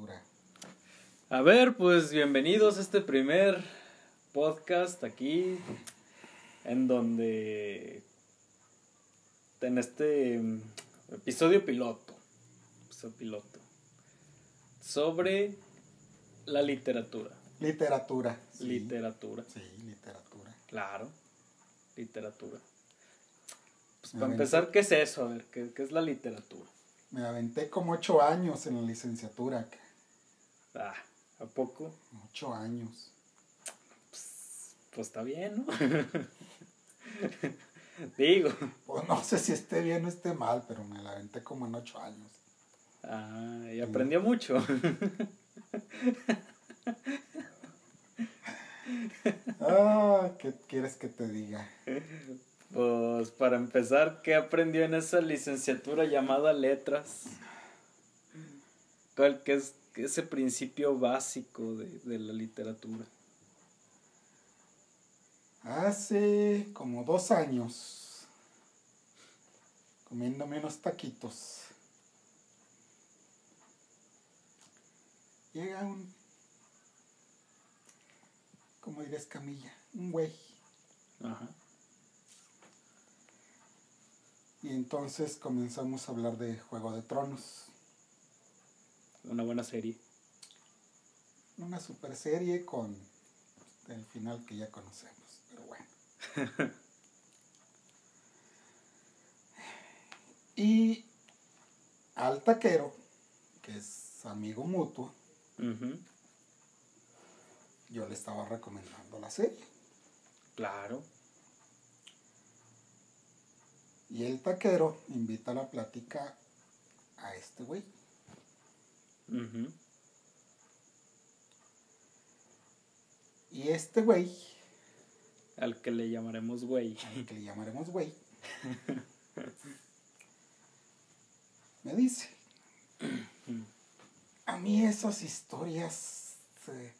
literatura. A ver, pues bienvenidos a este primer podcast aquí, en donde, en este episodio piloto, episodio piloto, sobre la literatura. Literatura. sí. Literatura, Sí, literatura. claro, literatura. Pues para aventé. empezar, ¿qué es eso? A ver, ¿qué, qué es la literatura? Me aventé como ocho años en la licenciatura. Ah, ¿a poco? Ocho años. Pues está bien, ¿no? Digo. Pues no sé si esté bien o esté mal, pero me la aventé como en ocho años. Ah, y aprendió mucho. Ah, ¿qué quieres que te diga? Pues para empezar, ¿qué aprendió en esa licenciatura llamada letras? ¿Cuál que es ese principio básico de, de la literatura? Hace como dos años, comiéndome unos taquitos, llega un, como dirías Camilla, un güey. Ajá. Y entonces comenzamos a hablar de Juego de Tronos. Una buena serie. Una super serie con el final que ya conocemos, pero bueno. y al taquero, que es amigo mutuo, yo le estaba recomendando la serie. Claro. Y el taquero invita a la plática a este güey. Y este güey, Al que le llamaremos güey. al que le llamaremos güey, me dice, a mí esas historias eh,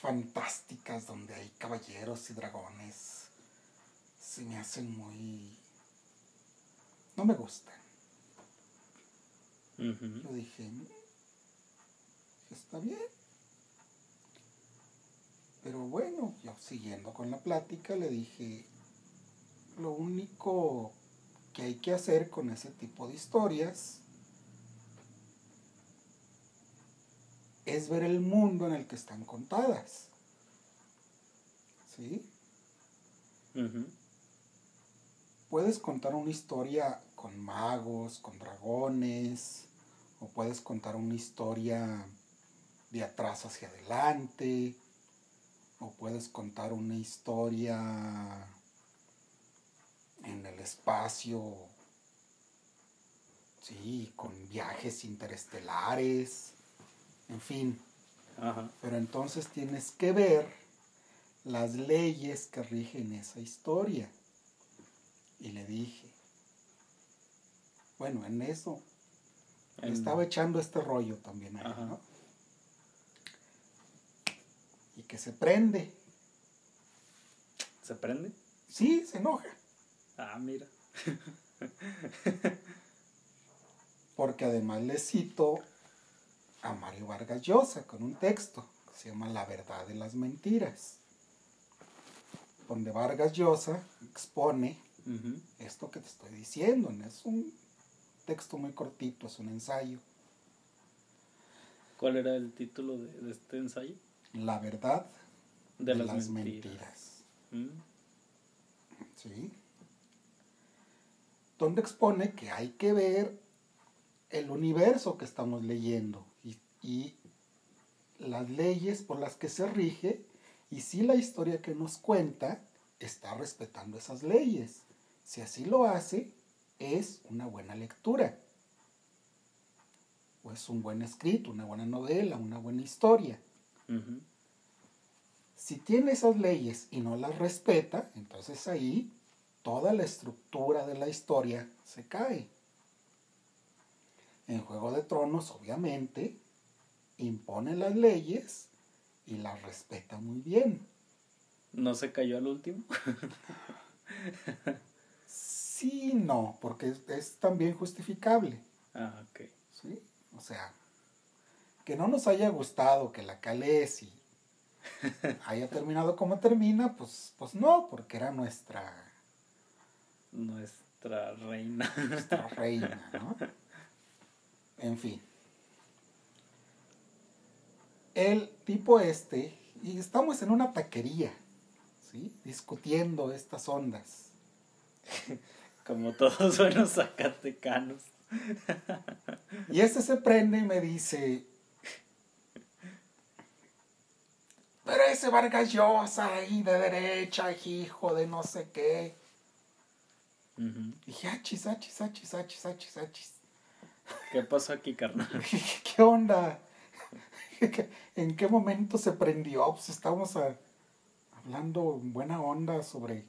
fantásticas donde hay caballeros y dragones se me hacen muy... no me gustan. Yo dije, "Mm, está bien. Pero bueno, yo siguiendo con la plática le dije, lo único que hay que hacer con ese tipo de historias es ver el mundo en el que están contadas. ¿Sí? Puedes contar una historia con magos, con dragones, o puedes contar una historia de atrás hacia adelante, o puedes contar una historia en el espacio, sí, con viajes interestelares, en fin. Ajá. Pero entonces tienes que ver las leyes que rigen esa historia. Y le dije, bueno, en eso En- estaba echando este rollo también a él, Ajá. ¿no? Y que se prende. ¿Se prende? Sí, se enoja. Ah, mira. Porque además le cito a Mario Vargas Llosa con un texto que se llama La verdad de las mentiras. Donde Vargas Llosa expone esto que te estoy diciendo. Es un texto muy cortito, es un ensayo. ¿Cuál era el título de, de este ensayo? La verdad De, las, mentiras. Mm, ¿sí? Donde expone que hay que ver el universo que estamos leyendo y, y las leyes por las que se rige y si la historia que nos cuenta está respetando esas leyes. Si así lo hace, es una buena lectura. O es un buen escrito, una buena novela, una buena historia. Si tiene esas leyes y no las respeta, entonces ahí toda la estructura de la historia se cae. En Juego de Tronos, obviamente, impone las leyes y las respeta muy bien. ¿No se cayó al último? Sí, no, porque es, es también justificable. Ah, ok. ¿sí? O sea, que no nos haya gustado que la Calesi haya terminado como termina, pues, pues no, porque era nuestra nuestra reina. Nuestra reina, ¿no? En fin. El tipo este, y estamos en una taquería, ¿sí? Discutiendo estas ondas. Como todos buenos zacatecanos. Y este se prende y me dice, pero ese Vargas Llosa ahí de derecha, hijo de no sé qué. Y dije, achis, achis, achis, achis, achis, achis. ¿Qué pasó aquí, carnal? ¿Qué onda? ¿En qué momento se prendió? Pues estábamos hablando en buena onda sobre...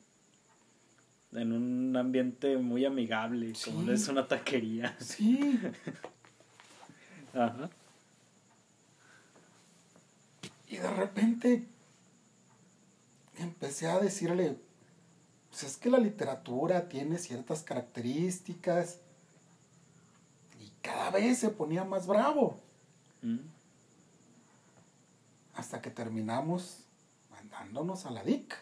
En un ambiente muy amigable, como es una taquería. Sí. Ajá. Y de repente empecé a decirle, pues es que la literatura tiene ciertas características y cada vez se ponía más bravo. Mm. Hasta que terminamos mandándonos a la DIC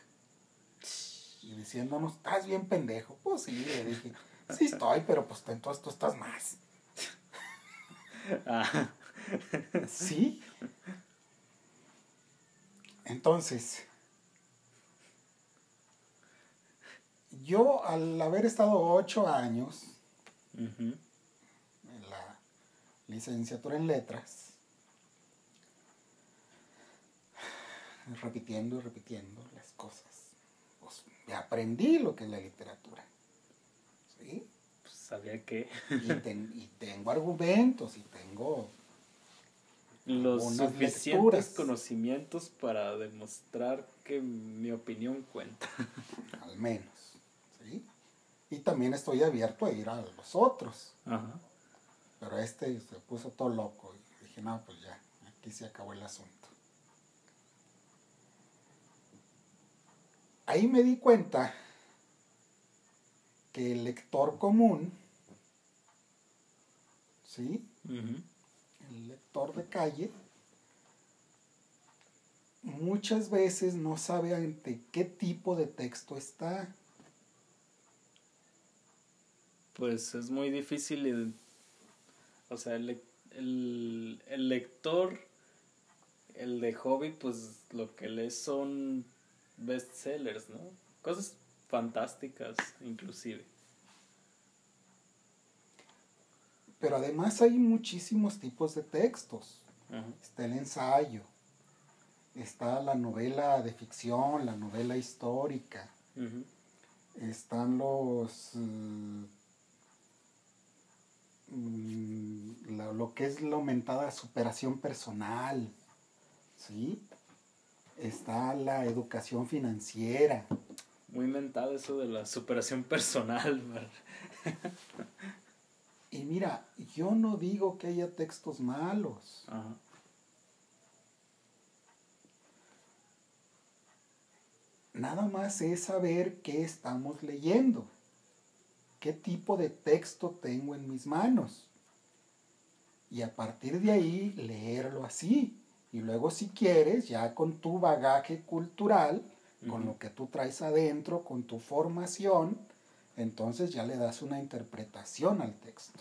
y diciéndonos, estás bien pendejo. Pues sí, le dije, sí estoy, pero pues entonces tú estás más. Ah. Sí. Entonces, yo al haber estado ocho años en la licenciatura en letras, repitiendo y repitiendo las cosas, pues aprendí lo que es la literatura. ¿Sí? Pues sabía que... y tengo argumentos y tengo los suficientes conocimientos para demostrar que mi opinión cuenta. Al menos. ¿sí? Y también estoy abierto a ir a los otros. Pero este se puso todo loco y dije, no, pues ya, aquí se acabó el asunto. Ahí me di cuenta que el lector común, ¿sí? El lector de calle, muchas veces no sabe ante qué tipo de texto está. Pues es muy difícil, o sea, el, el, lector, el de hobby, pues lo que lee son bestsellers, ¿no? Cosas fantásticas, inclusive. Pero además hay muchísimos tipos de textos. Está el ensayo, está la novela de ficción, la novela histórica, están los... Mm, lo, que es la aumentada superación personal, ¿sí? Está la educación financiera. Muy mental eso de la superación personal. Y mira, yo no digo que haya textos malos. Nada más es saber qué estamos leyendo, qué tipo de texto tengo en mis manos. Y a partir de ahí leerlo así. Y luego si quieres, ya con tu bagaje cultural, con lo que tú traes adentro, con tu formación, entonces ya le das una interpretación al texto.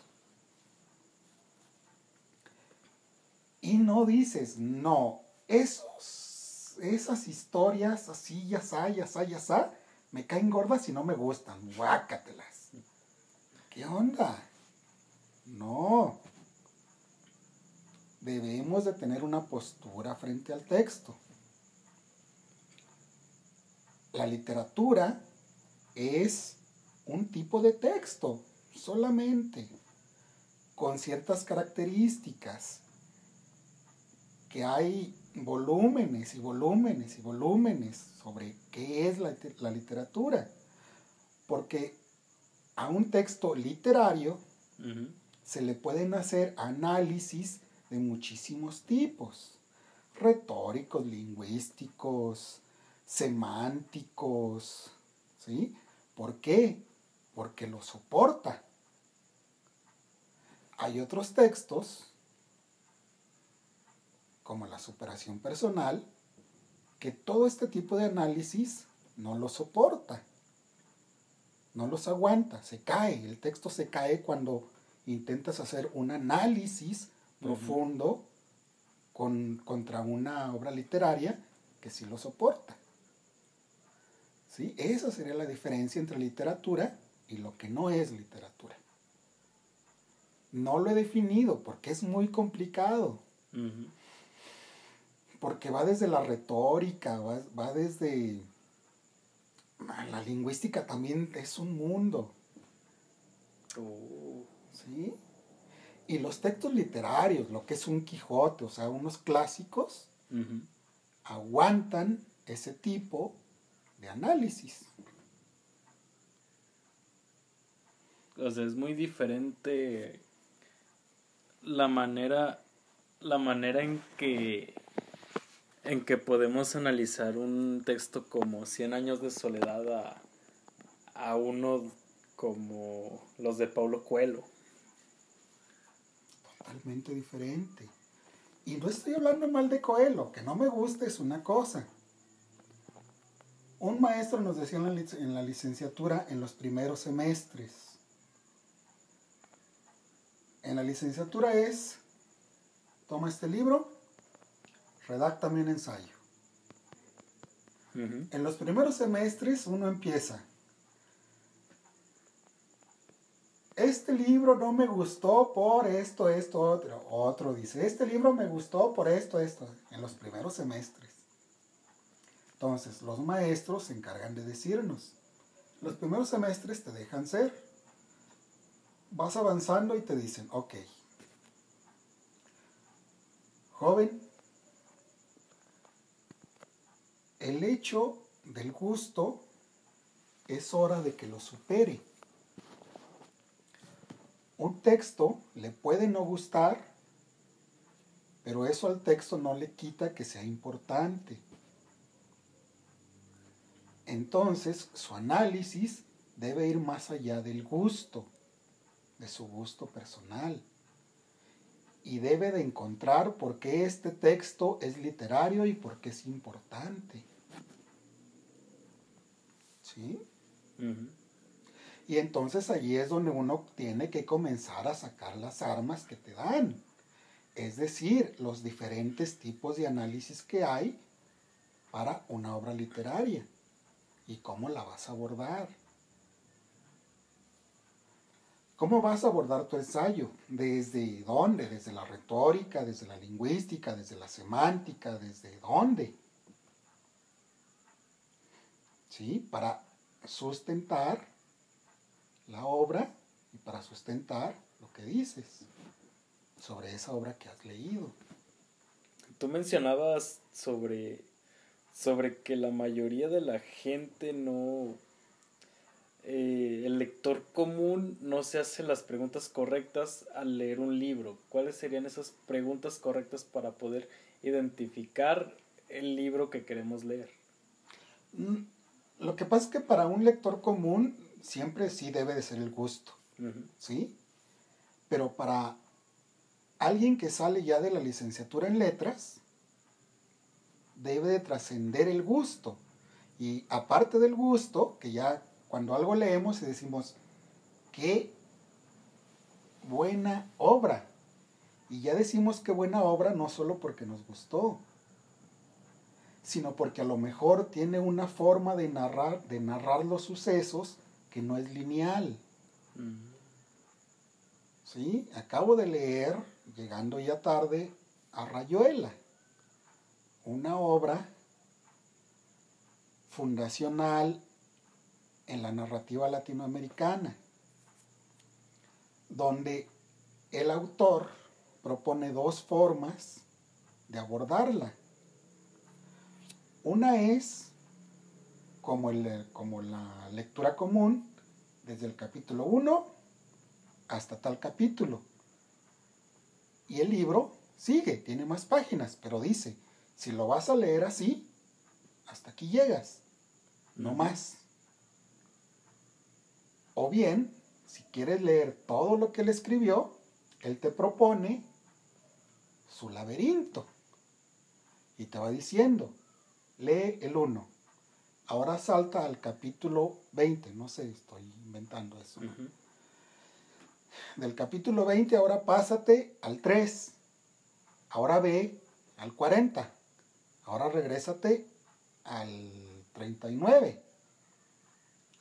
Y no dices, no, esas historias así, ya sa, ya sa, ya sa, me caen gordas y no me gustan, guácatelas. ¿Qué onda? No. Debemos de tener una postura frente al texto. La literatura es un tipo de texto solamente, con ciertas características, que hay volúmenes y volúmenes y volúmenes sobre qué es la, literatura. Porque a un texto literario se le pueden hacer análisis de muchísimos tipos, retóricos, lingüísticos, semánticos, ¿sí? ¿Por qué? Porque lo soporta. Hay otros textos como la superación personal, que todo este tipo de análisis no lo soporta, no los aguanta, se cae, el texto se cae cuando intentas hacer un análisis profundo con, contra una obra literaria que sí lo soporta. ¿Sí? Esa sería la diferencia entre literatura y lo que no es literatura. No lo he definido porque es muy complicado. Porque va desde la retórica, va, desde... La lingüística también es un mundo. Oh. ¿Sí? Y los textos literarios, lo que es un Quijote, o sea, unos clásicos, aguantan ese tipo de análisis. O sea, es muy diferente la manera, la manera en que en que podemos analizar un texto como Cien años de soledad a, a uno como los de Paulo Coelho. Totalmente diferente. Y no estoy hablando mal de Coelho, que no me guste es una cosa. Un maestro nos decía en la licenciatura en los primeros semestres. En la licenciatura es, toma este libro, redáctame un ensayo. En los primeros semestres uno empieza. Este libro no me gustó por esto, esto, otro. Otro dice, este libro me gustó por esto, esto. En los primeros semestres. Entonces, los maestros se encargan de decirnos. Los primeros semestres te dejan ser. Vas avanzando y te dicen, ok. Joven, el hecho del gusto es hora de que lo supere. Un texto le puede no gustar, pero eso al texto no le quita que sea importante. Entonces, su análisis debe ir más allá del gusto, de su gusto personal. Y debe de encontrar por qué este texto es literario y por qué es importante. ¿Sí? Y entonces allí es donde uno tiene que comenzar a sacar las armas que te dan. Es decir, los diferentes tipos de análisis que hay para una obra literaria y cómo la vas a abordar. ¿Cómo vas a abordar tu ensayo? ¿Desde dónde? ¿Desde la retórica, desde la lingüística, desde la semántica? ¿Desde dónde? ¿sí? Para sustentar la obra y para sustentar lo que dices sobre esa obra que has leído. Tú mencionabas sobre, sobre que la mayoría de la gente no, eh, el lector común no se hace las preguntas correctas al leer un libro. ¿Cuáles serían esas preguntas correctas para poder identificar el libro que queremos leer? Mm, lo que pasa es que para un lector común siempre sí debe de ser el gusto, ¿sí? Pero para alguien que sale ya de la licenciatura en letras, debe de trascender el gusto. Y aparte del gusto, que ya cuando algo leemos y decimos, qué buena obra. Y ya decimos qué buena obra no solo porque nos gustó, sino porque a lo mejor tiene una forma de narrar, de narrar los sucesos que no es lineal. ¿Sí? Acabo de leer, llegando ya tarde, a Rayuela, una obra fundacional en la narrativa latinoamericana, donde el autor propone dos formas de abordarla una es como, el, como la lectura común, desde el capítulo 1 hasta tal capítulo. Y el libro sigue, tiene más páginas, pero dice, si lo vas a leer así, hasta aquí llegas, no más. O bien, si quieres leer todo lo que él escribió, él te propone su laberinto y te va diciendo, lee el 1. Ahora salta al capítulo 20, no sé, estoy inventando eso. Del capítulo 20 ahora pásate al 3. Ahora ve al 40. Ahora regrésate al 39.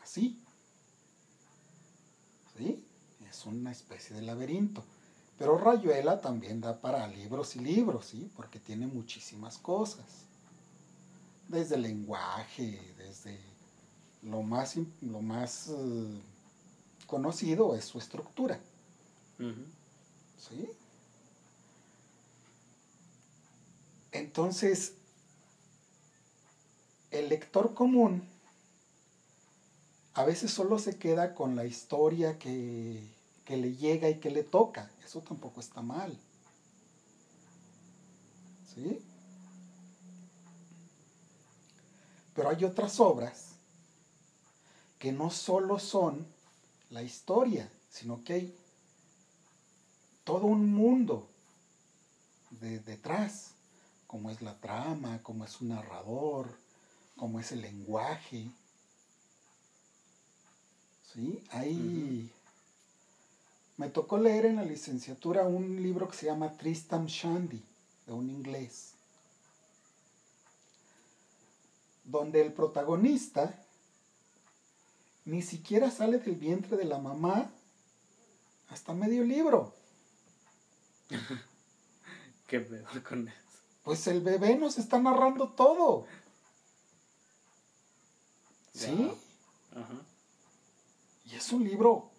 Así. ¿Sí? Es una especie de laberinto. Pero Rayuela también da para libros y libros, ¿sí? Porque tiene muchísimas cosas. Desde el lenguaje, desde lo más, lo más eh, conocido es su estructura. ¿Sí? Entonces, el lector común a veces solo se queda con la historia que, que le llega y que le toca. Eso tampoco está mal. ¿Sí? Pero hay otras obras que no solo son la historia, sino que hay todo un mundo de, detrás, como es la trama, como es un narrador, como es el lenguaje. ¿Sí? Hay... Me tocó leer en la licenciatura un libro que se llama Tristam Shandy, de un inglés, donde el protagonista ni siquiera sale del vientre de la mamá hasta medio libro. ¿Qué peor con eso? Pues el bebé nos está narrando todo. ¿Sí? Es un libro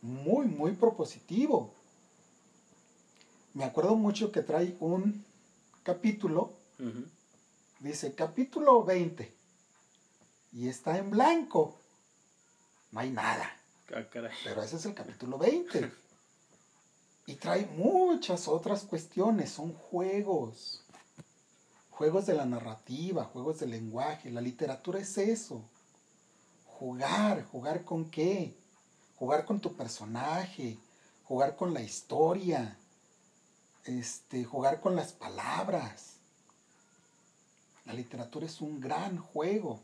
muy, muy propositivo. Me acuerdo mucho que trae un capítulo, dice capítulo 20, y está en blanco. No hay nada. Ah, Pero ese es el capítulo 20. y trae muchas otras cuestiones, son juegos. Juegos de la narrativa, juegos del lenguaje. La literatura es eso. Jugar, jugar con qué? Jugar con tu personaje, jugar con la historia, este, jugar con las palabras. La literatura es un gran juego,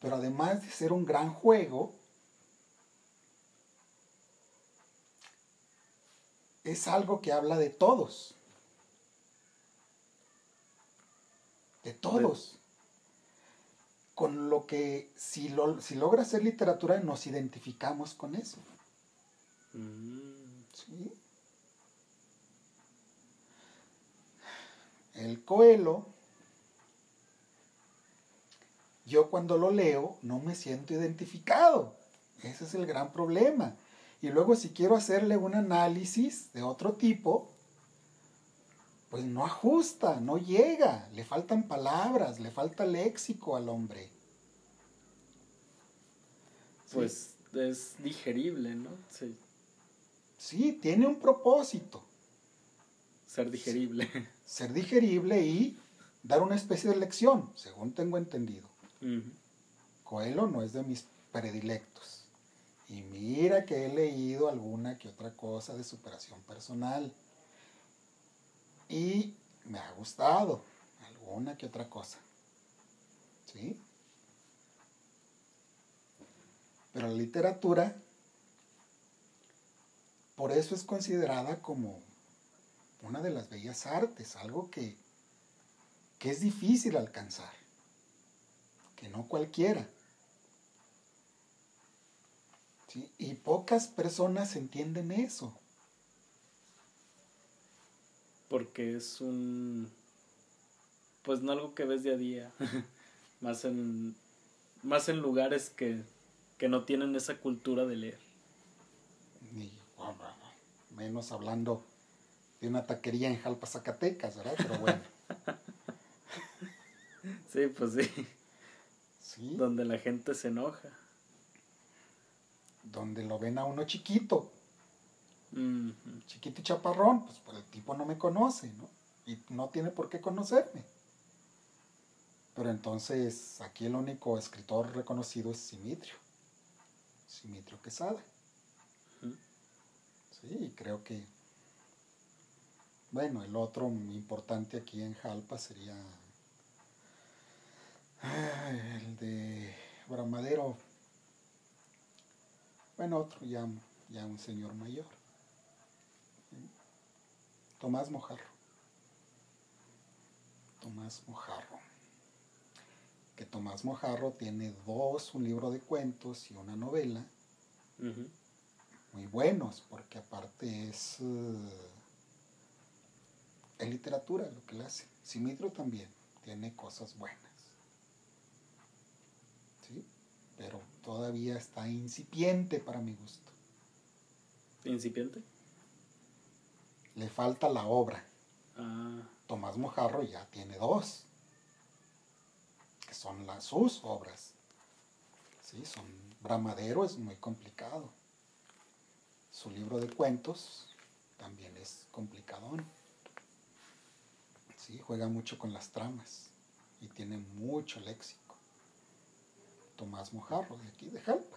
pero además de ser un gran juego, es algo que habla de todos. De todos con lo que si, lo, si logra ser literatura nos identificamos con eso. Mm. ¿Sí? El Coelho, yo cuando lo leo no me siento identificado. Ese es el gran problema. Y luego si quiero hacerle un análisis de otro tipo, pues no ajusta, no llega, le faltan palabras, le falta léxico al hombre. Pues es digerible, ¿no? Sí. Sí, tiene un propósito. Ser digerible. Ser digerible y dar una especie de lección, según tengo entendido. Coelho no es de mis predilectos. Y mira que he leído alguna que otra cosa de superación personal y me ha gustado alguna que otra cosa. ¿Sí? Pero la literatura, por eso es considerada como una de las bellas artes, algo que, que es difícil alcanzar, que no cualquiera. ¿Sí? Y pocas personas entienden eso porque es un pues no algo que ves día a día más en más en lugares que, que no tienen esa cultura de leer. Ni, menos hablando de una taquería en Jalpa Zacatecas verdad pero bueno. Sí pues sí. Sí. Donde la gente se enoja. Donde lo ven a uno chiquito Chiquito y chaparrón, pues, pues, el tipo no me conoce, ¿no? Y no tiene por qué conocerme. Pero entonces aquí el único escritor reconocido es Simitrio. Simitrio Quesada. Sí, creo que Bueno, el otro importante aquí en Jalpa sería el de Bramadero. Bueno, otro ya, ya un señor mayor. Tomás Mojarro. Tomás Mojarro. Que Tomás Mojarro tiene dos, un libro de cuentos y una novela. Muy buenos, porque aparte es, eh, literatura lo que le hace. Simitro también tiene cosas buenas. ¿Sí? Pero todavía está incipiente para mi gusto. ¿Incipiente? Le falta la obra. Ah. Tomás Mojarro ya tiene dos, que son las sus obras. Sí, son Bramadero es muy complicado. Su libro de cuentos también es complicadón. Sí, juega mucho con las tramas y tiene mucho léxico. Tomás Mojarro, de aquí de Jalpa.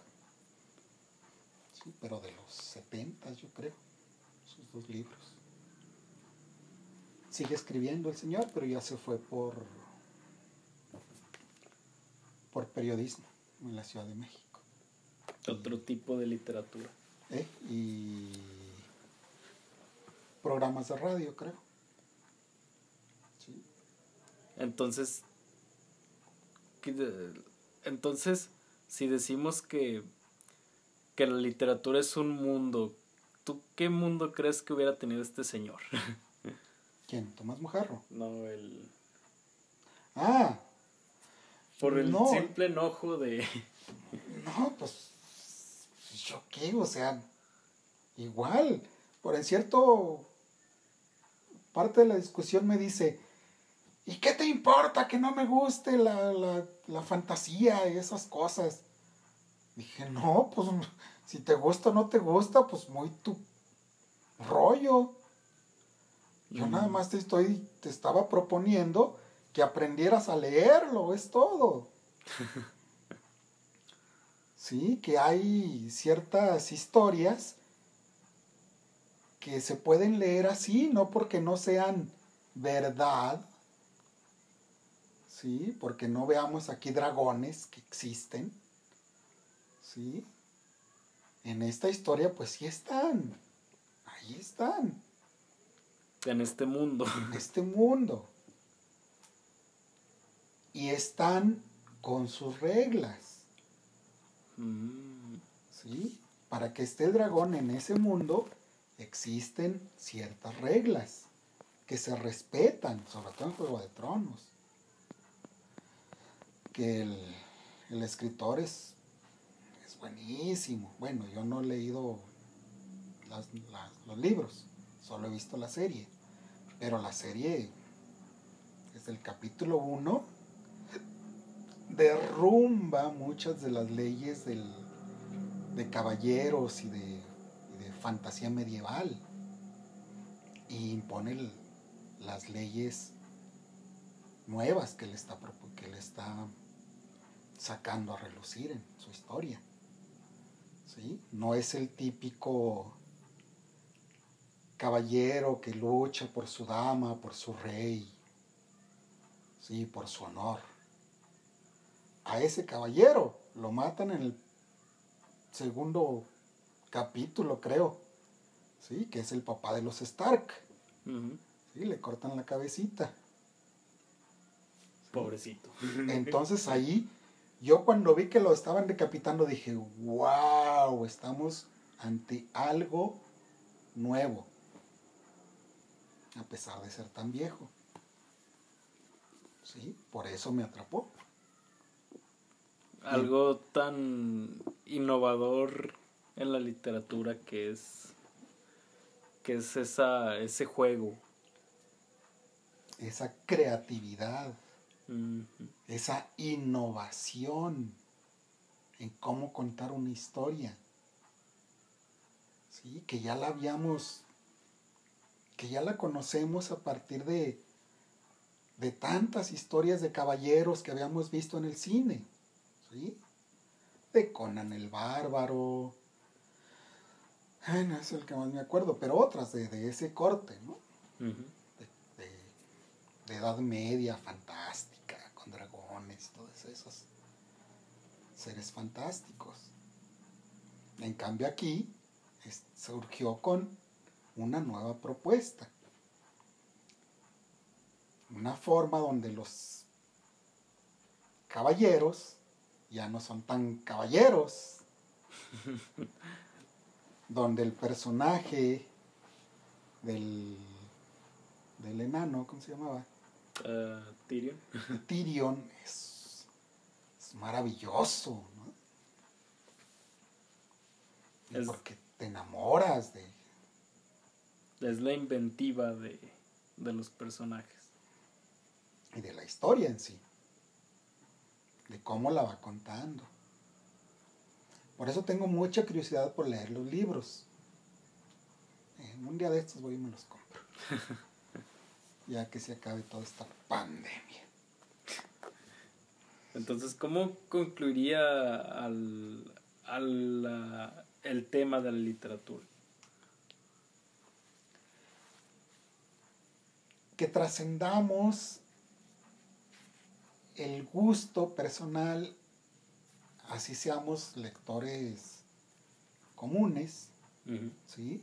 Sí, pero de los 70, yo creo, sus dos libros sigue escribiendo el señor, pero ya se fue por, por periodismo en la Ciudad de México. Otro tipo de literatura. ¿Eh? Y programas de radio, creo. Sí. Entonces, entonces, si decimos que, que la literatura es un mundo, ¿tú qué mundo crees que hubiera tenido este señor? ¿Quién? ¿Tomás Mojarro? No, el... Ah. Por el simple enojo de... No, pues... ¿Yo qué? O sea... Igual. Por en cierto... Parte de la discusión me dice... ¿Y qué te importa que no me guste la, la, la fantasía y esas cosas? Dije, no, pues si te gusta o no te gusta, pues muy tu rollo. Yo nada más te estoy, te estaba proponiendo que aprendieras a leerlo, es todo. sí, que hay ciertas historias que se pueden leer así, no porque no sean verdad, sí, porque no veamos aquí dragones que existen, sí. En esta historia, pues sí están, ahí están. En este mundo. En este mundo. Y están con sus reglas. Mm. ¿Sí? Para que esté el dragón en ese mundo, existen ciertas reglas que se respetan, sobre todo en Juego de Tronos. Que el, escritor es, es, buenísimo. Bueno, yo no he leído los libros, solo he visto la serie. Pero la serie, desde el capítulo 1, derrumba muchas de las leyes del, de caballeros y de, fantasía medieval. Y impone las leyes nuevas que le, está, que le está sacando a relucir en su historia. ¿Sí? No es el típico caballero que lucha por su dama, por su rey, sí, por su honor. A ese caballero lo matan en el segundo capítulo, creo, sí, que es el papá de los Stark. Sí, le cortan la cabecita. Pobrecito. Entonces ahí, yo cuando vi que lo estaban decapitando dije, wow, estamos ante algo nuevo a pesar de ser tan viejo. Sí, por eso me atrapó. Algo tan innovador en la literatura que es que es esa ese juego esa creatividad esa innovación en cómo contar una historia sí que ya la habíamos que ya la conocemos a partir de, de tantas historias de caballeros que habíamos visto en el cine, ¿sí? De Conan el Bárbaro, no es el que más me acuerdo, pero otras de, ese corte, ¿no? De, de- de Edad Media, fantástica, con dragones, todos esos seres fantásticos. En cambio aquí es- surgió con una nueva propuesta. Una forma donde los caballeros ya no son tan caballeros. donde el personaje del, del enano, ¿cómo se llamaba? Ah, Tyrion. Tyrion es, es maravilloso, ¿no? Es- porque te enamoras de... Es la inventiva de, de los personajes. y de la historia en sí, de cómo la va contando. Por eso tengo mucha curiosidad por leer los libros. En un día de estos voy y me los compro. ya que se acabe toda esta pandemia. Entonces, ¿cómo concluiría al, al, el tema de la literatura? Que trascendamos el gusto personal, así seamos lectores comunes. ¿sí?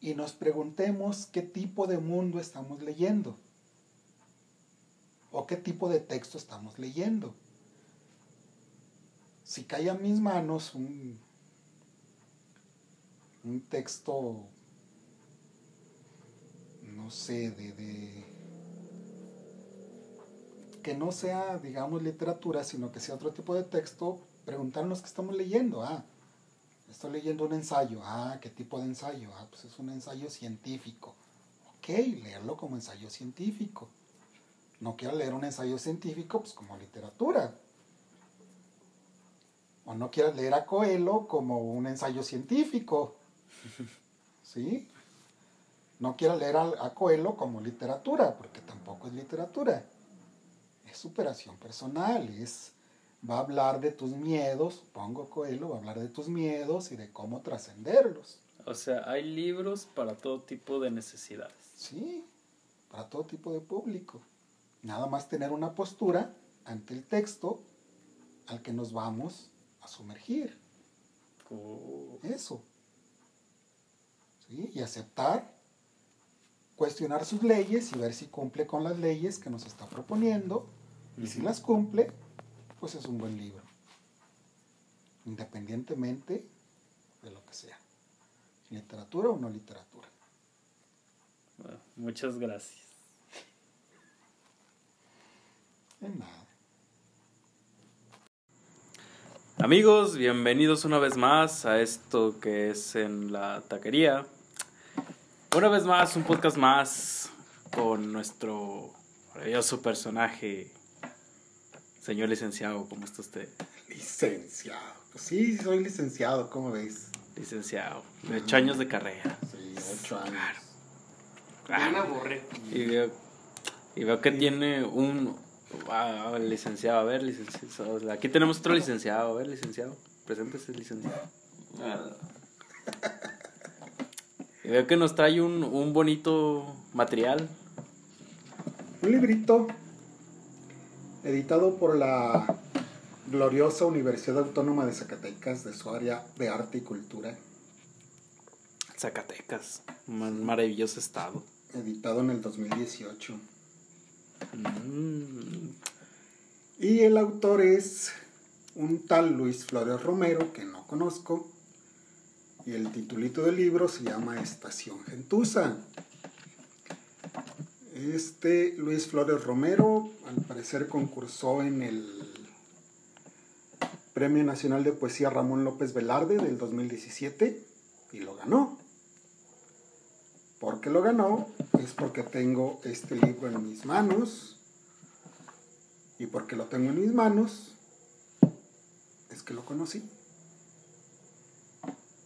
Y nos preguntemos qué tipo de mundo estamos leyendo o qué tipo de texto estamos leyendo. Si cae a mis manos un, un texto no sé, de, de- que no sea, digamos, literatura, sino que sea otro tipo de texto, preguntarnos qué estamos leyendo. Ah, estoy leyendo un ensayo. Ah, ¿qué tipo de ensayo? Ah, pues es un ensayo científico. Ok, leerlo como ensayo científico. No quiero leer un ensayo científico, pues como literatura. O no quiero leer a Coelho como un ensayo científico. ¿Sí? No quiero leer a, Coelho como literatura, porque tampoco es literatura. Es superación personal, es va a hablar de tus miedos, supongo Coelho va a hablar de tus miedos y de cómo trascenderlos. O sea, hay libros para todo tipo de necesidades. Sí, para todo tipo de público. Nada más tener una postura ante el texto al que nos vamos a sumergir. Oh, Eso. ¿Sí? Y aceptar, cuestionar sus leyes y ver si cumple con las leyes que nos está proponiendo. Y si las cumple, pues es un buen libro. Independientemente de lo que sea. Literatura o no literatura. bueno, muchas gracias. De nada. Amigos, bienvenidos una vez más a esto que es en la taquería. Una vez más, un podcast más con nuestro maravilloso personaje, señor licenciado. ¿Cómo está usted? Licenciado. Pues sí, soy licenciado, ¿cómo ves? Licenciado, de ocho años de carrera. Sí, ocho años. Claro. Y veo, y veo que tiene un ah, licenciado. A ver, licenciado. Aquí tenemos otro licenciado. A ver, licenciado. Preséntese, licenciado. Y veo que nos trae un, un bonito material. Un librito editado por la gloriosa Universidad Autónoma de Zacatecas de su área de arte y cultura, Zacatecas. Un maravilloso estado. editado en el 2018. Mm, Y el autor es un tal Luis Flores Romero, que no conozco. Y el titulito del libro se llama Estación Gentuza. Este Luis Flores Romero, al parecer, concursó en el Premio Nacional de Poesía Ramón López Velarde del 2017 y lo ganó. ¿Por qué lo ganó? Es porque tengo este libro en mis manos. Y porque lo tengo en mis manos, es que lo conocí.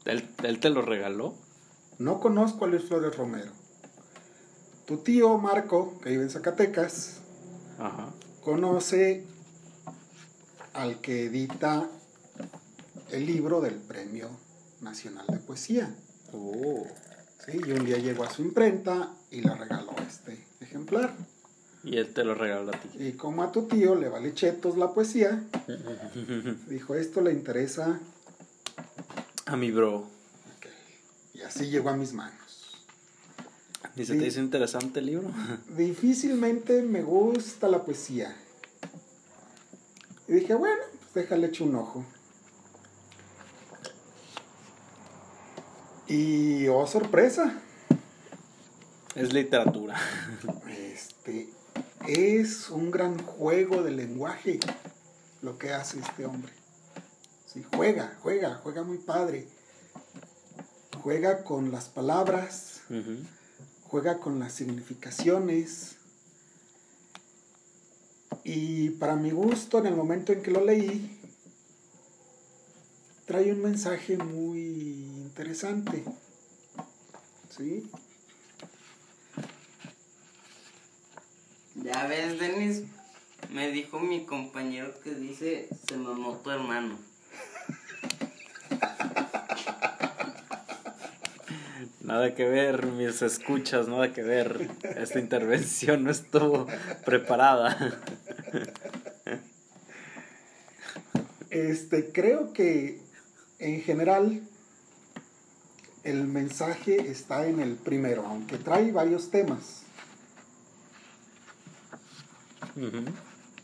¿Él, él te lo regaló? No conozco a Luis Flores Romero. Tu tío Marco, que vive en Zacatecas, Ajá. conoce al que edita el libro del Premio Nacional de Poesía. Oh. ¿sí? Y un día llegó a su imprenta y le regaló este ejemplar. Y él te lo regaló a ti. Y como a tu tío le vale chetos la poesía, dijo, esto le interesa. A mi bro. Ok. Y así llegó a mis manos. ¿Y se te hizo interesante el libro? Difícilmente me gusta la poesía. Y dije, bueno, pues déjale echo un ojo. Y oh sorpresa, Es literatura. este es un gran juego de lenguaje lo que hace este hombre. Sí, juega, juega, juega muy padre. Juega con las palabras, juega con las significaciones. Y para mi gusto, en el momento en que lo leí, trae un mensaje muy interesante. ¿Sí? Ya ves, Denis, me dijo mi compañero que dice, se mamó tu hermano. Nada que ver, mis escuchas, nada que ver. Esta intervención no estuvo preparada. Este, creo que en general el mensaje está en el primero, aunque trae varios temas.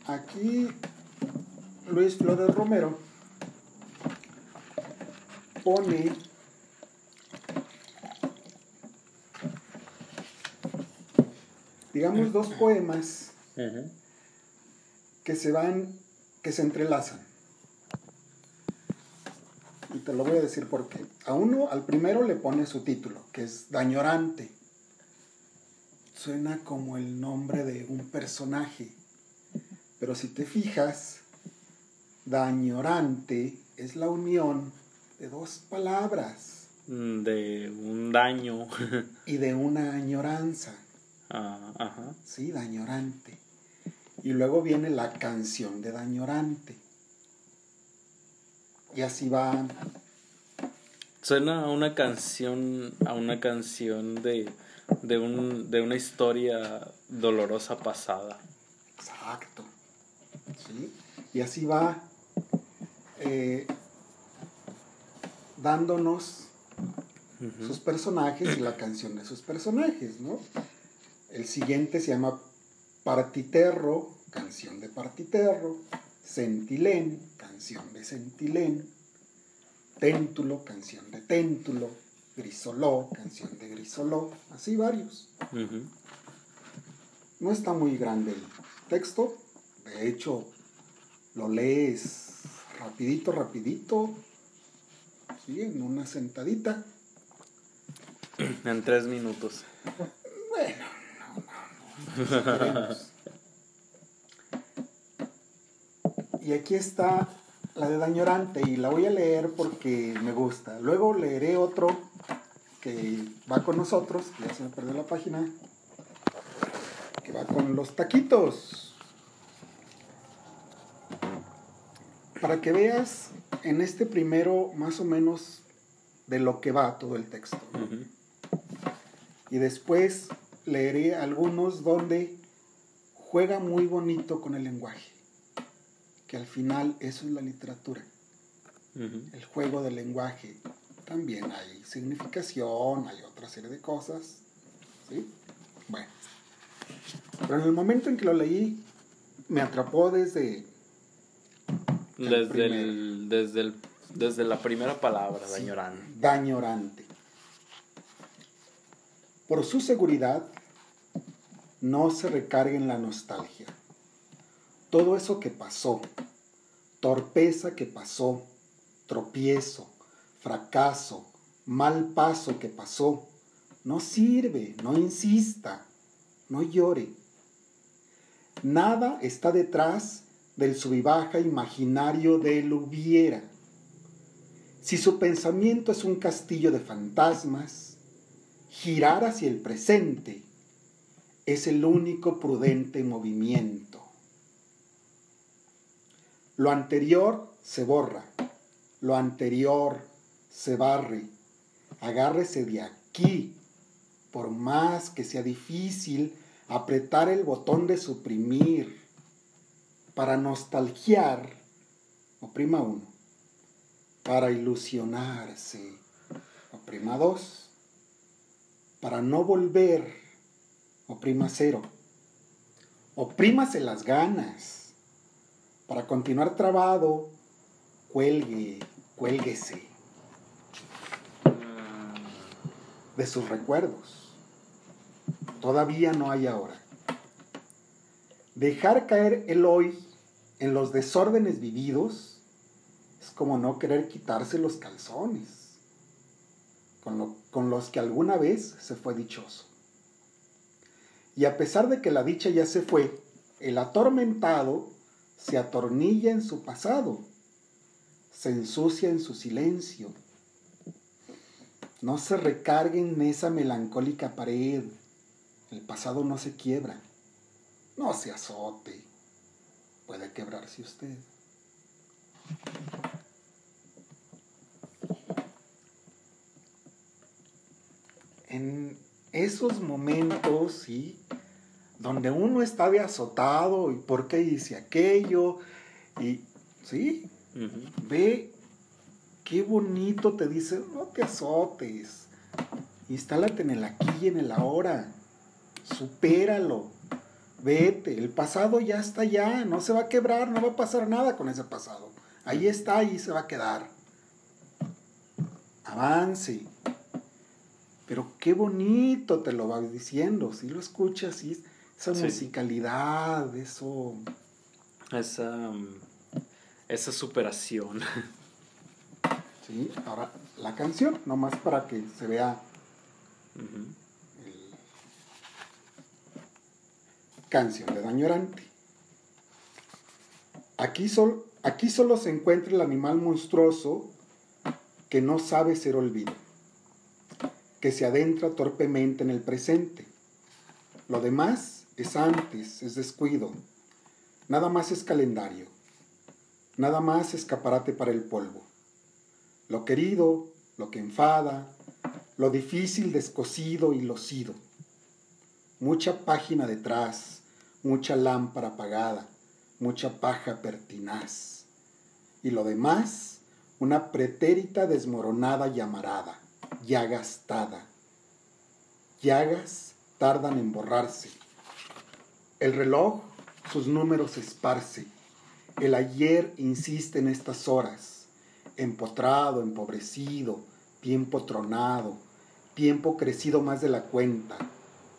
Aquí Luis Flores Romero pone digamos dos poemas que se van que se entrelazan. Y te lo voy a decir por qué. A uno al primero le pone su título que es Dañorante. Suena como el nombre de un personaje. Pero si te fijas Dañorante es la unión de dos palabras. Mm, De un daño. y de una añoranza Ah, ajá. Sí, Dañorante. Y luego viene la canción de Dañorante. Y así va. Suena a una canción, a una canción de, de, un, de una historia dolorosa pasada. Exacto. ¿Sí? Y así va eh, dándonos sus personajes y la canción de sus personajes, ¿no? El siguiente se llama Partiterro, canción de Partiterro, Centilén, canción de Centilén, Téntulo, canción de Téntulo, Grisoló, canción de Grisoló, así varios. No está muy grande el texto, de hecho lo lees rapidito, rapidito, ¿sí? en una sentadita. En tres minutos. Bueno, no, no, no, no queremos. Y aquí está la de Dañorante y la voy a leer porque me gusta. Luego leeré otro que va con nosotros, que ya se me perdió la página, que va con los taquitos. Para que veas en este primero más o menos de lo que va todo el texto. Y después leeré algunos donde juega muy bonito con el lenguaje. Que al final eso es la literatura, el juego del lenguaje. También hay significación, hay otra serie de cosas. ¿sí? Bueno. Pero en el momento en que lo leí, me atrapó desde... El Desde, el, desde, el, desde la primera palabra, Sí. dañorán. dañorante. Por su seguridad, no se recargue en la nostalgia. Todo eso que pasó, torpeza que pasó, tropiezo, fracaso, mal paso que pasó, no sirve, no insista, no llore. Nada está detrás del sub y baja imaginario del hubiera. Si su pensamiento es un castillo de fantasmas, girar hacia el presente es el único prudente movimiento. Lo anterior se borra, lo anterior se barre. Agárrese de aquí por más que sea difícil apretar el botón de suprimir para nostalgiar, oprima uno, para ilusionarse, oprima dos, para no volver, oprima cero, oprímase las ganas, para continuar trabado, cuelgue, cuélguese de sus recuerdos. Todavía no hay ahora. Dejar caer el hoy en los desórdenes vividos es como no querer quitarse los calzones con, con los que alguna vez se fue dichoso. Y a pesar de que la dicha ya se fue, el atormentado se atornilla en su pasado, se ensucia en su silencio, no se recarguen en esa melancólica pared. El pasado no se quiebra. No se azote. Puede quebrarse usted. En esos momentos, sí, donde uno está de azotado y por qué dice aquello, y sí, ve qué bonito te dice, no te azotes, instálate en el aquí y en el ahora, supéralo, vete, el pasado ya está ya, no se va a quebrar, no va a pasar nada con ese pasado, ahí está, ahí se va a quedar. Avance. Pero qué bonito te lo va diciendo, si lo escuchas, esa musicalidad, eso... Esa, esa superación. Ahora la canción, nomás para que se vea canción de Dañorante. Aquí, aquí solo se encuentra el animal monstruoso que no sabe ser olvido, que se adentra torpemente en el presente. Lo demás es antes, es descuido. Nada más es calendario. Nada más escaparate para el polvo lo querido, lo que enfada, lo difícil descosido y locido. Mucha página detrás, mucha lámpara apagada, mucha paja pertinaz. Y lo demás, una pretérita desmoronada y amarada, ya gastada. Llagas tardan en borrarse. El reloj sus números esparce. El ayer insiste en estas horas empotrado, empobrecido, tiempo tronado, tiempo crecido más de la cuenta.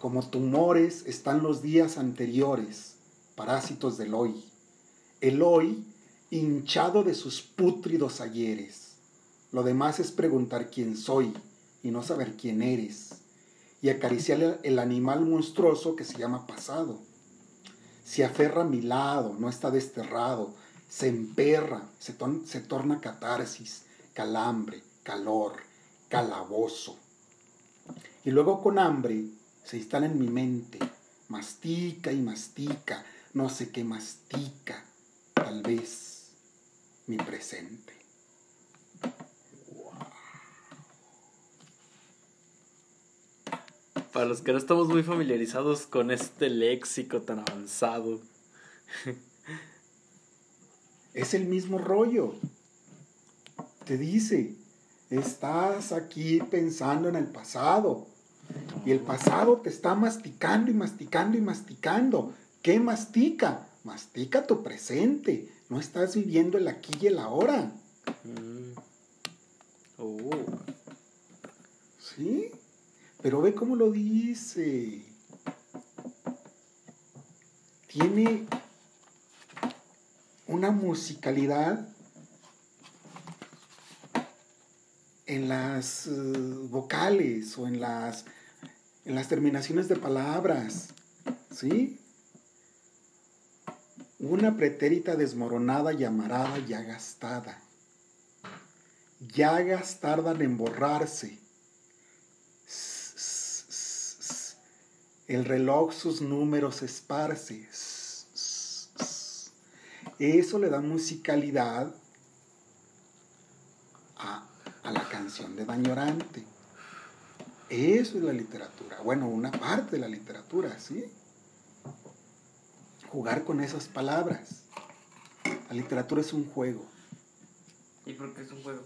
Como tumores están los días anteriores, parásitos del hoy. El hoy hinchado de sus pútridos ayeres. Lo demás es preguntar quién soy y no saber quién eres. Y acariciar el animal monstruoso que se llama pasado. Se aferra a mi lado, no está desterrado, se emperra, se, se torna catarsis, calambre, calor, calabozo. Y luego con hambre se instala en mi mente, mastica y mastica, no sé qué mastica, tal vez mi presente. Para los que no estamos muy familiarizados con este léxico tan avanzado, es el mismo rollo. Te dice, estás aquí pensando en el pasado. Y el pasado te está masticando y masticando y masticando. ¿Qué mastica? Mastica tu presente. No estás viviendo el aquí y el ahora. Mm. Oh. ¿Sí? Pero ve cómo lo dice. Tiene una musicalidad en las eh, vocales o en las, en las terminaciones de palabras, ¿sí? Una pretérita desmoronada y amarada ya gastada. Llagas tardan en borrarse. El reloj sus números esparce. Eso le da musicalidad a, la canción de Dañorante. Eso es la literatura. Bueno, una parte de la literatura, ¿sí? Jugar con esas palabras. La literatura es un juego. ¿Y por qué es un juego?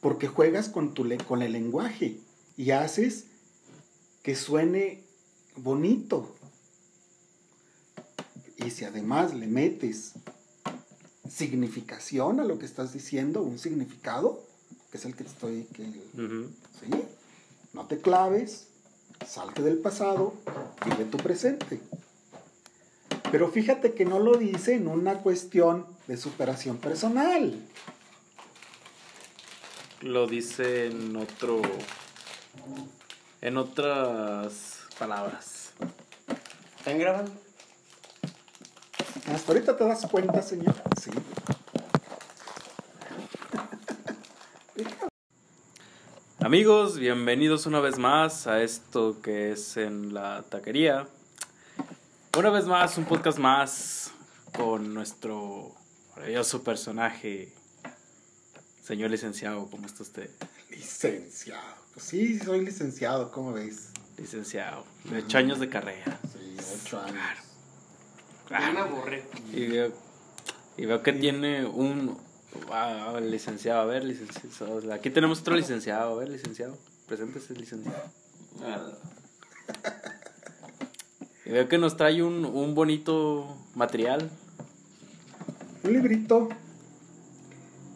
Porque juegas con, tu, le- con el lenguaje y haces que suene bonito. Y si además le metes significación a lo que estás diciendo, un significado, que es el que estoy, que. ¿sí? No te claves, salte del pasado, vive tu presente. Pero fíjate que no lo dice en una cuestión de superación personal. Lo dice en otro. En otras palabras. ¿Están grabando? Hasta ahorita te das cuenta, señor. Sí. Amigos, bienvenidos una vez más a esto que es en la taquería. Una vez más, un podcast más con nuestro maravilloso personaje, señor licenciado. ¿Cómo está usted? Licenciado. Sí, soy licenciado, ¿cómo ves? Licenciado, de ocho años de carrera. Sí, ocho años. Ya me aburrí. Y veo, y veo que tiene un ah, licenciado. A ver, licenciado. Aquí tenemos otro licenciado. A ver, licenciado. Preséntese, licenciado. Ah, Y veo que nos trae un, un bonito material. Un librito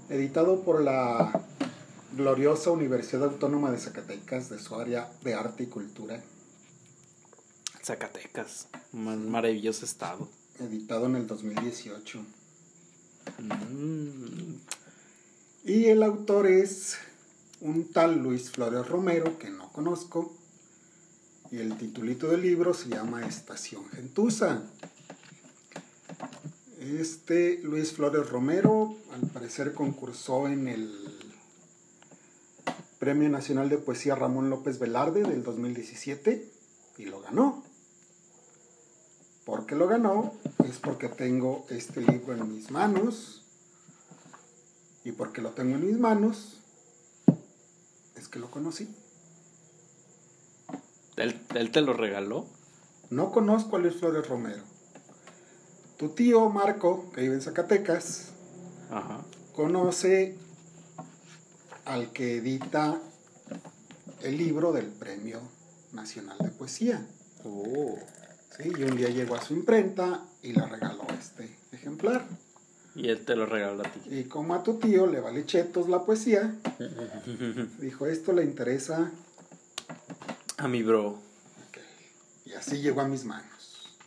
editado por la gloriosa Universidad Autónoma de Zacatecas de su área de arte y cultura, Zacatecas. Un maravilloso estado. editado en el 2018. Mm, Y el autor es un tal Luis Flores Romero, que no conozco. Y el titulito del libro se llama Estación Gentuza. Este Luis Flores Romero, al parecer, concursó en el Premio Nacional de Poesía Ramón López Velarde del 2017 y lo ganó. ¿Por qué lo ganó? Es porque tengo este libro en mis manos. Y porque lo tengo en mis manos, es que lo conocí. ¿Él, él te lo regaló? No conozco a Luis Flores Romero. Tu tío Marco, que vive en Zacatecas, Ajá. conoce al que edita el libro del Premio Nacional de Poesía. Oh. ¿sí? Y un día llegó a su imprenta y le regaló este ejemplar. Y él te lo regaló a ti. Y como a tu tío le vale chetos la poesía, dijo, esto le interesa A mi bro. Ok. Y así llegó a mis manos.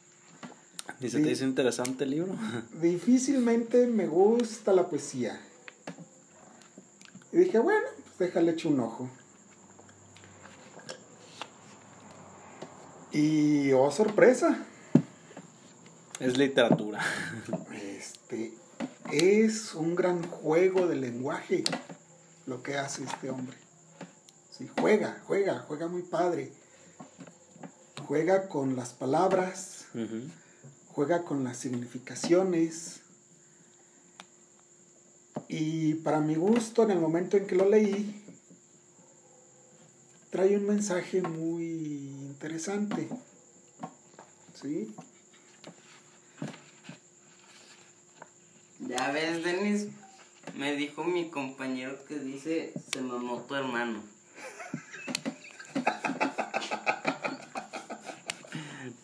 ¿Y se te hizo interesante el libro? Difícilmente me gusta la poesía. Y dije, bueno, pues déjale echo un ojo. Y oh sorpresa, Es literatura. este es un gran juego de lenguaje lo que hace este hombre. Sí, juega, juega, juega muy padre. Juega con las palabras, juega con las significaciones. Y para mi gusto, en el momento en que lo leí, trae un mensaje muy interesante. ¿Sí? Ya ves, Denis, me dijo mi compañero que dice, se mamó tu hermano.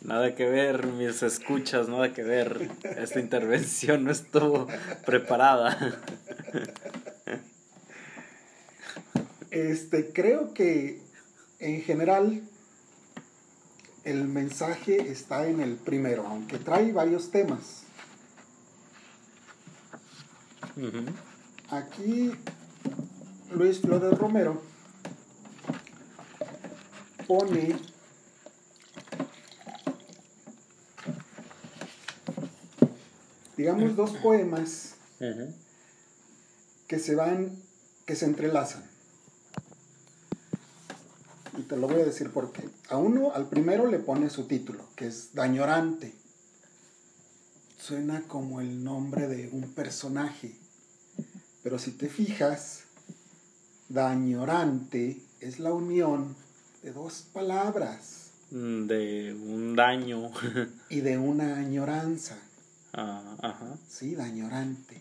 Nada que ver, mis escuchas, nada que ver. Esta intervención no estuvo preparada. Este, creo que en general el mensaje está en el primero, aunque trae varios temas. Aquí Luis Flores Romero pone digamos dos poemas. Que se van que se entrelazan y te lo voy a decir por qué a uno al primero le pone su título que es Dañorante suena como el nombre de un personaje pero si te fijas Dañorante es la unión de dos palabras Mm, De un daño. y de una añoranza. Ah, ajá. Sí, dañorante.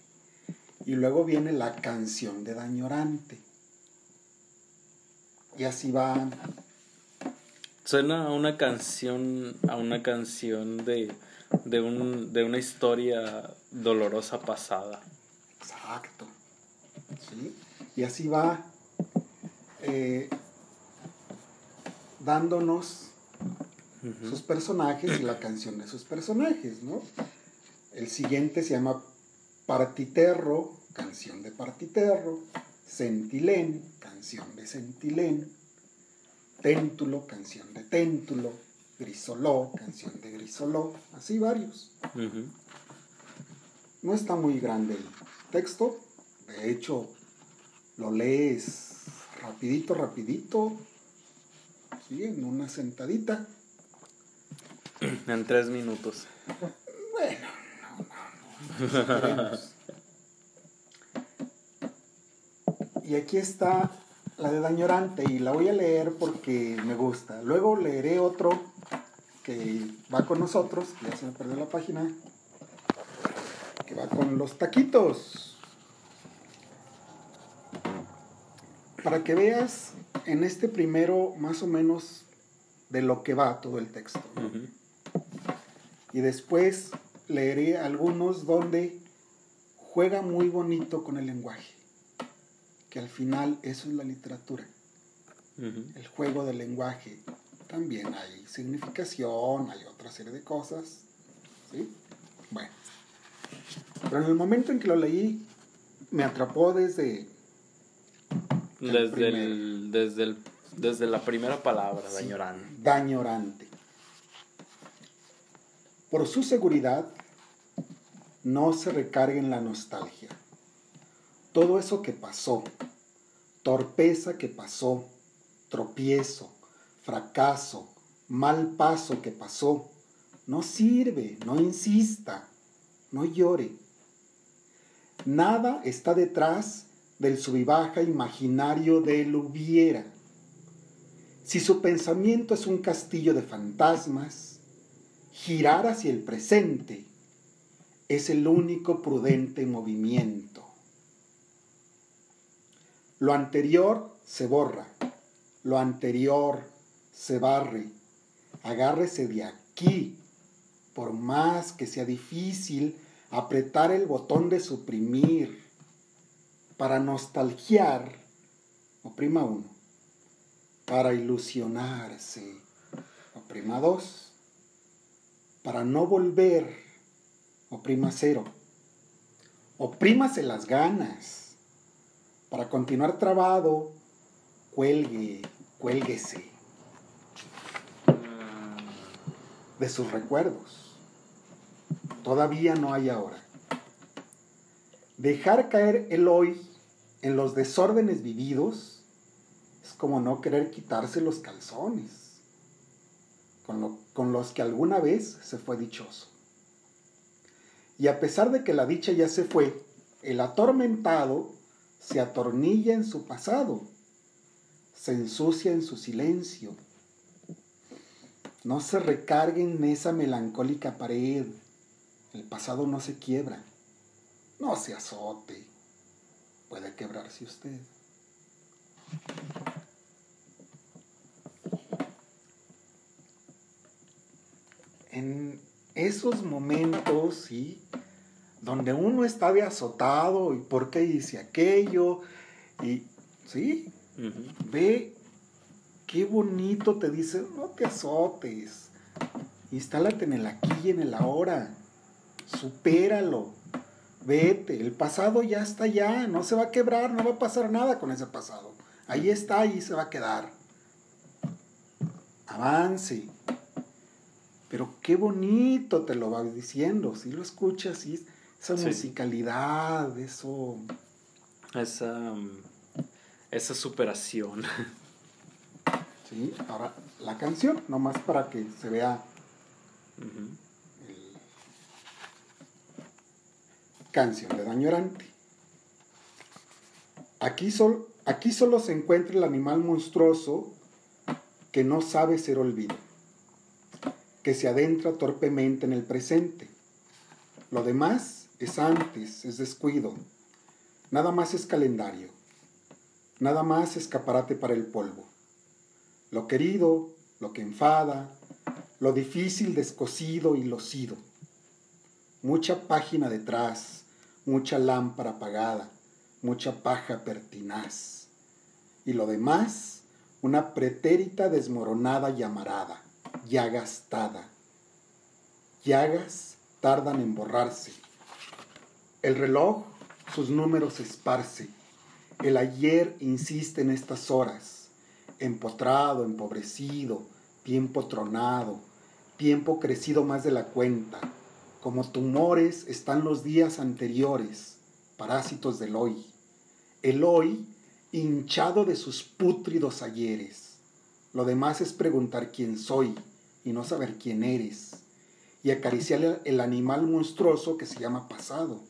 Y luego viene la canción de dañorante. Y así va. Suena a una canción, a una canción de, de, un, de una historia dolorosa pasada. Exacto. ¿Sí? Y así va eh, dándonos sus personajes y la canción de sus personajes, ¿no? El siguiente se llama Partiterro, canción de Partiterro, Centilén, canción de Centilén, Téntulo, canción de Téntulo, Grisoló, canción de Grisoló, así varios. No está muy grande el texto, de hecho lo lees rapidito, rapidito, ¿sí? en una sentadita. En tres minutos. Bueno, no, no, no, esperemos. Y aquí está la de Dañorante y la voy a leer porque me gusta. Luego leeré otro que va con nosotros, que ya se me perdió la página, que va con los taquitos. Para que veas en este primero más o menos de lo que va todo el texto. Y después leeré algunos donde juega muy bonito con el lenguaje. Que al final eso es la literatura, el juego del lenguaje. También hay significación, hay otra serie de cosas. ¿sí? Bueno. Pero en el momento en que lo leí, me atrapó desde... el Desde, el, desde, el, desde la primera palabra, Sí. dañorán. dañorante. Por su seguridad, no se recargue en la nostalgia. Todo eso que pasó, torpeza que pasó, tropiezo, fracaso, mal paso que pasó, no sirve, no insista, no llore. Nada está detrás del subibaja imaginario del hubiera. Si su pensamiento es un castillo de fantasmas, girar hacia el presente es el único prudente movimiento. Lo anterior se borra, lo anterior se barre. Agárrese de aquí, por más que sea difícil apretar el botón de suprimir. Para nostalgiar, oprima uno para ilusionarse. Oprima 2. Para no volver. Oprima 0. Oprímase las ganas. Para continuar trabado, cuelgue, cuélguese de sus recuerdos. Todavía no hay ahora. Dejar caer el hoy en los desórdenes vividos es como no querer quitarse los calzones con, con los que alguna vez se fue dichoso. Y a pesar de que la dicha ya se fue, el atormentado se atornilla en su pasado, se ensucia en su silencio. No se recargue en esa melancólica pared. El pasado no se quiebra. No se azote. Puede quebrarse usted. En esos momentos, sí, donde uno está de azotado y por qué hice aquello, y sí, ve qué bonito te dice, no te azotes, instálate en el aquí y en el ahora, supéralo, vete, el pasado ya está ya, no se va a quebrar, no va a pasar nada con ese pasado, ahí está, ahí se va a quedar. Avance. Pero qué bonito te lo va diciendo, si lo escuchas, sí, esa Sí. musicalidad, eso... Esa, mm, esa superación. Sí, ahora la canción, nomás para que se vea el- canción de Dañorante. Aquí, sol, Aquí solo se encuentra el animal monstruoso que no sabe ser olvido, que se adentra torpemente en el presente. Lo demás es antes, es descuido. Nada más es calendario. Nada más escaparate para el polvo. Lo querido, lo que enfada, lo difícil descosido y locido. Mucha página detrás, mucha lámpara apagada, mucha paja pertinaz. Y lo demás, una pretérita desmoronada y amarada, ya gastada. Llagas tardan en borrarse. El reloj sus números esparce. El ayer insiste en estas horas, empotrado, empobrecido, tiempo tronado, tiempo crecido más de la cuenta. Como tumores están los días anteriores, parásitos del hoy. El hoy hinchado de sus pútridos ayeres. Lo demás es preguntar quién soy y no saber quién eres. Y acariciar el animal monstruoso que se llama pasado.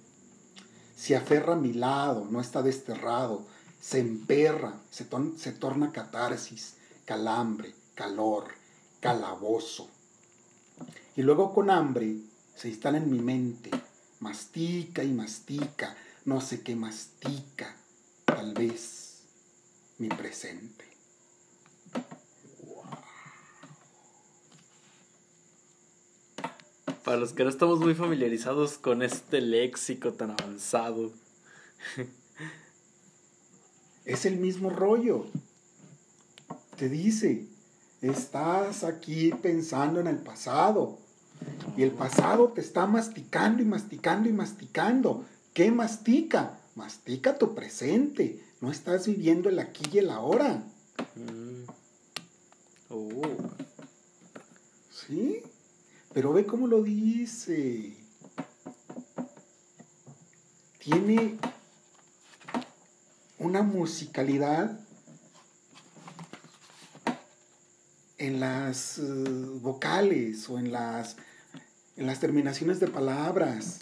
Se aferra a mi lado, no está desterrado, se emperra, se, torna catarsis, calambre, calor, calabozo. Y luego con hambre se instala en mi mente, mastica y mastica, no sé qué mastica, tal vez mi presente. Para los que no estamos muy familiarizados con este léxico tan avanzado. es el mismo rollo. Te dice, estás aquí pensando en el pasado. Y el pasado te está masticando y masticando y masticando. ¿Qué mastica? Mastica tu presente. No estás viviendo el aquí y el ahora. Mm. Oh. ¿Sí? Pero ve cómo lo dice. Tiene una musicalidad en las eh, vocales o en las, en las terminaciones de palabras,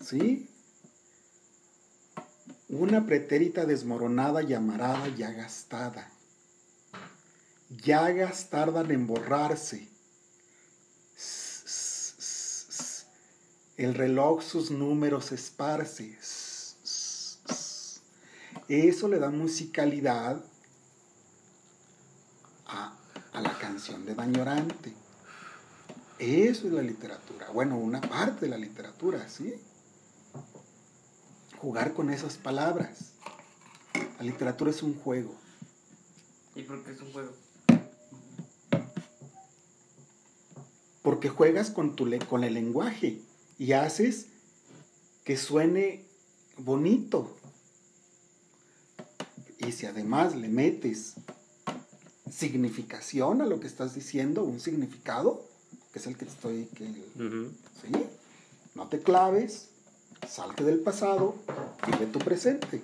¿sí? Una pretérita desmoronada y amarada ya gastada. Llagas tardan en borrarse. El reloj sus números esparce. Eso le da musicalidad a, la canción de Dañorante. Eso es la literatura. Bueno, una parte de la literatura, ¿sí? Jugar con esas palabras. La literatura es un juego. ¿Y por qué es un juego? Porque juegas con, tu, con el lenguaje y haces que suene bonito, y si además le metes significación a lo que estás diciendo, un significado, que es el que estoy... Que, ¿sí? No te claves, salte del pasado, vive tu presente.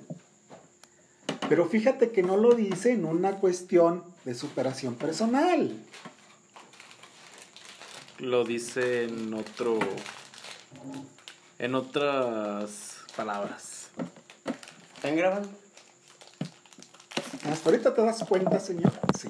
Pero fíjate que no lo dice en una cuestión de superación personal. Lo dice en otro. En otras palabras. ¿Están grabando? Hasta ahorita te das cuenta, señor. Sí.